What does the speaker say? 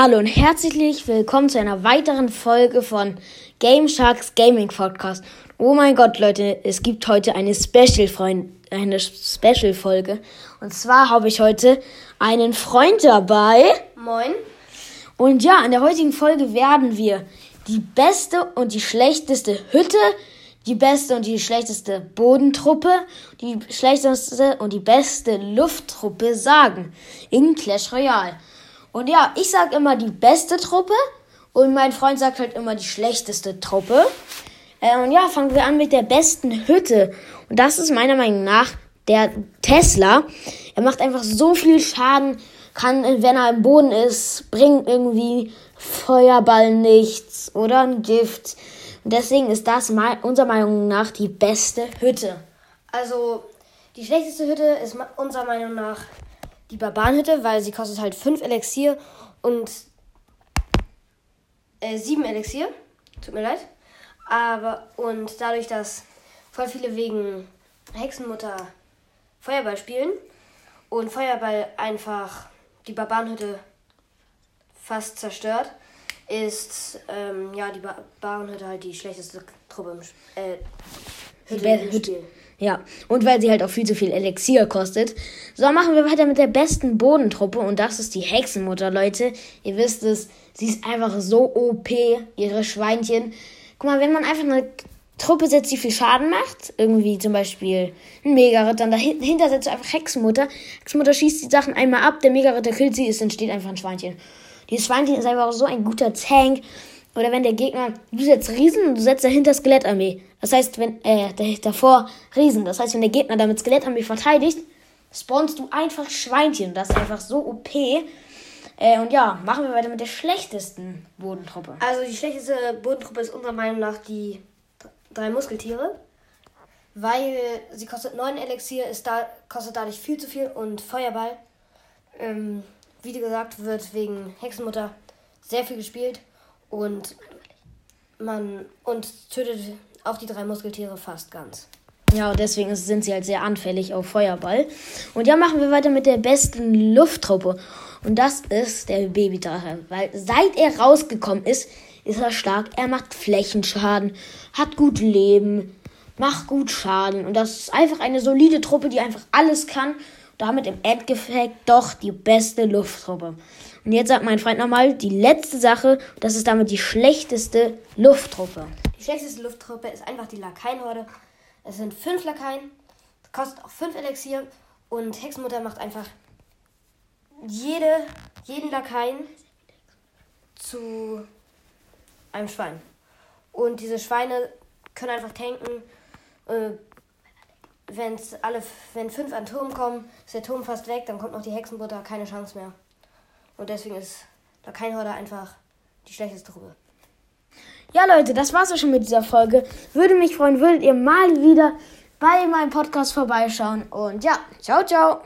Hallo und herzlich willkommen zu einer weiteren Folge von Game Sharks Gaming Podcast. Oh mein Gott, Leute, es gibt heute eine Special Freund, eine Special Folge. Und zwar habe ich heute einen Freund dabei. Moin. Und ja, in der heutigen Folge werden wir die beste und die schlechteste Hütte, die beste und die schlechteste Bodentruppe, die schlechteste und die beste Lufttruppe sagen in Clash Royale. Und ja, ich sag immer die beste Truppe und mein Freund sagt halt immer die schlechteste Truppe. Äh, und ja, fangen wir an mit der besten Hütte. Und das ist meiner Meinung nach der Tesla. Er macht einfach so viel Schaden, kann, wenn er im Boden ist, bringt irgendwie Feuerball nichts oder ein Gift. Und deswegen ist das unserer Meinung nach die beste Hütte. Also, die schlechteste Hütte ist unserer Meinung nach die Barbarenhütte, weil sie kostet halt 5 Elixier und äh, 7 Elixier. Tut mir leid. Aber und dadurch, dass voll viele wegen Hexenmutter Feuerball spielen und Feuerball einfach die Barbarenhütte fast zerstört, ist ähm, ja die Barbarenhütte halt die schlechteste Truppe im, äh, Hütte im Spiel. Ja, und weil sie halt auch viel zu viel Elixier kostet. So, machen wir weiter mit der besten Bodentruppe und das ist die Hexenmutter, Leute. Ihr wisst es, sie ist einfach so OP, ihre Schweinchen. Guck mal, wenn man einfach eine Truppe setzt, die viel Schaden macht, irgendwie zum Beispiel ein Mega-Ritter, und dahinter setzt du einfach Hexenmutter. Hexenmutter schießt die Sachen einmal ab, der Mega-Ritter killt sie, es entsteht einfach ein Schweinchen. Dieses Schweinchen ist einfach so ein guter Tank. Oder wenn der Gegner, du setzt Riesen und du setzt dahinter Skelettarmee. Das heißt, wenn, äh, davor Riesen. Das heißt, wenn der Gegner damit Skelettarmee verteidigt, spawnst du einfach Schweinchen. Das ist einfach so OP. Äh, und ja, machen wir weiter mit der schlechtesten Bodentruppe. Also die schlechteste Bodentruppe ist unserer Meinung nach die drei Muskeltiere. Weil sie kostet 9 Elixier, ist da, kostet dadurch viel zu viel und Feuerball, ähm, wie gesagt, wird wegen Hexenmutter sehr viel gespielt und man und tötet auch die drei Muskeltiere fast ganz. Ja, und deswegen sind sie halt sehr anfällig auf Feuerball. Und ja, machen wir weiter mit der besten Lufttruppe. Und das ist der Babydrache. Weil seit er rausgekommen ist, ist er stark. Er macht Flächenschaden, hat gut Leben, macht gut Schaden. Und das ist einfach eine solide Truppe, die einfach alles kann. Damit im Endeffekt doch die beste Lufttruppe. Und jetzt sagt mein Freund nochmal die letzte Sache. Das ist damit die schlechteste Lufttruppe. Die schlechteste Lufttruppe ist einfach die Lakaienhorde. Es sind fünf Lakaien, kostet auch fünf Elixier und Hexenmutter macht einfach jede, jeden Lakaien zu einem Schwein. Und diese Schweine können einfach tanken. Äh, wenn's alle, wenn fünf an Turm kommen, ist der Turm fast weg, dann kommt noch die Hexenbutter, keine Chance mehr. Und deswegen ist Lakaienhorde einfach die schlechteste Truppe. Ja, Leute, das war's auch schon mit dieser Folge. Würde mich freuen, würdet ihr mal wieder bei meinem Podcast vorbeischauen. Und ja, ciao, ciao.